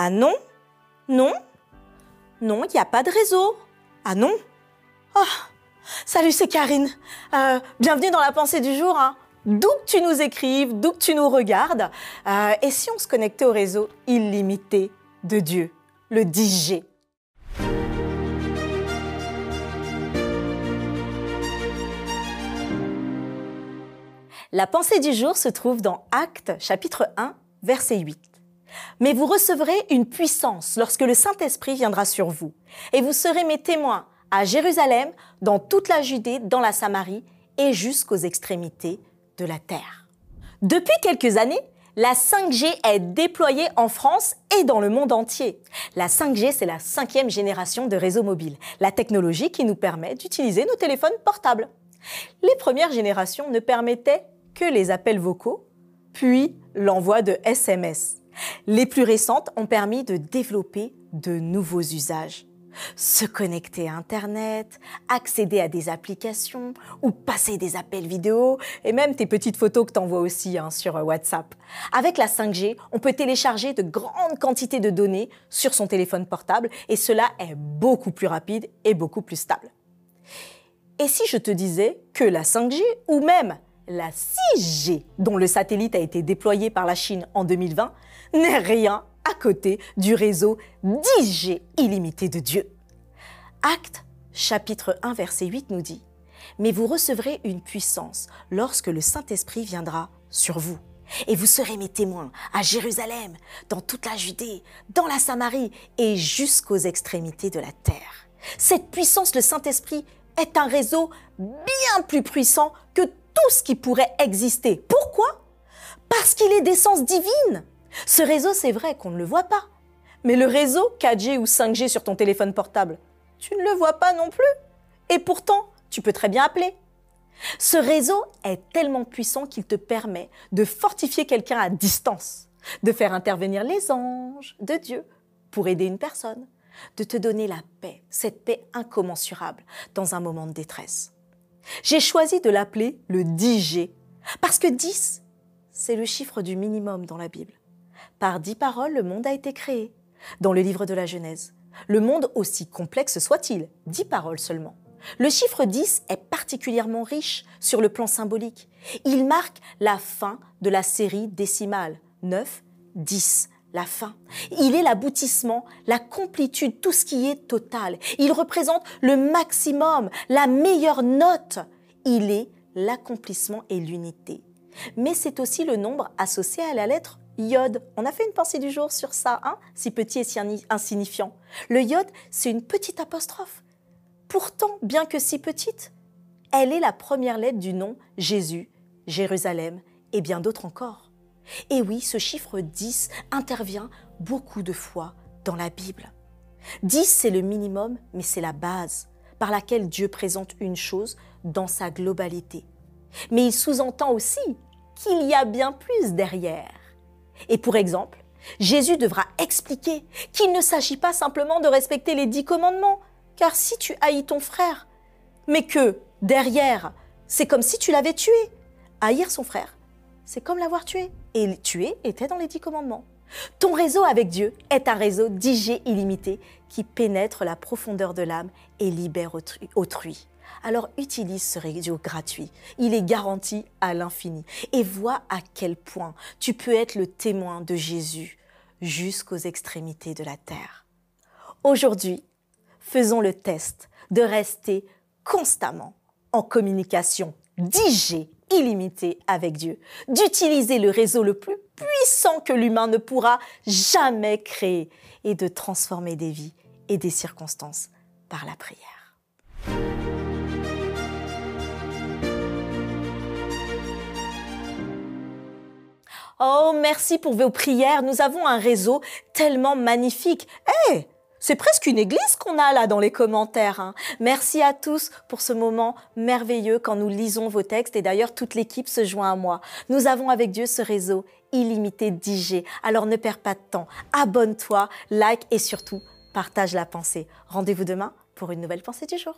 Ah non Non Non, il n'y a pas de réseau. Ah non Oh Salut, c'est Karine. Euh, bienvenue dans la pensée du jour. Hein. D'où que tu nous écrives, d'où que tu nous regardes. Euh, et si on se connectait au réseau illimité de Dieu, le 10G La pensée du jour se trouve dans Actes chapitre 1, verset 8. Mais vous recevrez une puissance lorsque le Saint-Esprit viendra sur vous, et vous serez mes témoins à Jérusalem, dans toute la Judée, dans la Samarie et jusqu'aux extrémités de la terre. Depuis quelques années, la 5G est déployée en France et dans le monde entier. La 5G, c'est la cinquième génération de réseaux mobiles, la technologie qui nous permet d'utiliser nos téléphones portables. Les premières générations ne permettaient que les appels vocaux, puis l'envoi de SMS. Les plus récentes ont permis de développer de nouveaux usages. Se connecter à Internet, accéder à des applications ou passer des appels vidéo et même tes petites photos que tu envoies aussi hein, sur WhatsApp. Avec la 5G, on peut télécharger de grandes quantités de données sur son téléphone portable et cela est beaucoup plus rapide et beaucoup plus stable. Et si je te disais que la 5G ou même la 6G, dont le satellite a été déployé par la Chine en 2020, n'est rien à côté du réseau 10G illimité de Dieu. Acte chapitre 1 verset 8 nous dit Mais vous recevrez une puissance lorsque le Saint-Esprit viendra sur vous. Et vous serez mes témoins à Jérusalem, dans toute la Judée, dans la Samarie et jusqu'aux extrémités de la terre. Cette puissance, le Saint-Esprit, est un réseau bien plus puissant que tout ce qui pourrait exister. Pourquoi? Parce qu'il est d'essence divine. Ce réseau, c'est vrai qu'on ne le voit pas. Mais le réseau 4G ou 5G sur ton téléphone portable, tu ne le vois pas non plus. Et pourtant, tu peux très bien appeler. Ce réseau est tellement puissant qu'il te permet de fortifier quelqu'un à distance, de faire intervenir les anges de Dieu pour aider une personne, de te donner la paix, cette paix incommensurable dans un moment de détresse. J'ai choisi de l'appeler le 10G, parce que 10, c'est le chiffre du minimum dans la Bible. Par dix paroles, le monde a été créé. Dans le livre de la Genèse, le monde aussi complexe soit-il, dix paroles seulement. Le chiffre 10 est particulièrement riche sur le plan symbolique. Il marque la fin de la série décimale. 9, 10, la fin. Il est l'aboutissement, la complétude, tout ce qui est total. Il représente le maximum, la meilleure note. Il est l'accomplissement et l'unité. Mais c'est aussi le nombre associé à la lettre Iode. On a fait une pensée du jour sur ça, hein si petit et si insignifiant. Le iode, c'est une petite apostrophe. Pourtant, bien que si petite, elle est la première lettre du nom Jésus, Jérusalem et bien d'autres encore. Et oui, ce chiffre 10 intervient beaucoup de fois dans la Bible. 10, c'est le minimum, mais c'est la base par laquelle Dieu présente une chose dans sa globalité. Mais il sous-entend aussi qu'il y a bien plus derrière. Et pour exemple, Jésus devra expliquer qu'il ne s'agit pas simplement de respecter les dix commandements, car si tu haïs ton frère, mais que derrière, c'est comme si tu l'avais tué. Haïr son frère, c'est comme l'avoir tué. Et tuer était dans les dix commandements. Ton réseau avec Dieu est un réseau d'IG illimité qui pénètre la profondeur de l'âme et libère autrui alors utilise ce réseau gratuit. Il est garanti à l'infini. Et vois à quel point tu peux être le témoin de Jésus jusqu'aux extrémités de la terre. Aujourd'hui, faisons le test de rester constamment en communication 10G illimitée avec Dieu, d'utiliser le réseau le plus puissant que l'humain ne pourra jamais créer et de transformer des vies et des circonstances par la prière. Oh, merci pour vos prières. Nous avons un réseau tellement magnifique. Eh, c'est presque une église qu'on a là dans les commentaires. Hein. Merci à tous pour ce moment merveilleux quand nous lisons vos textes et d'ailleurs toute l'équipe se joint à moi. Nous avons avec Dieu ce réseau illimité d'IG. Alors ne perds pas de temps. Abonne-toi, like et surtout partage la pensée. Rendez-vous demain pour une nouvelle pensée du jour.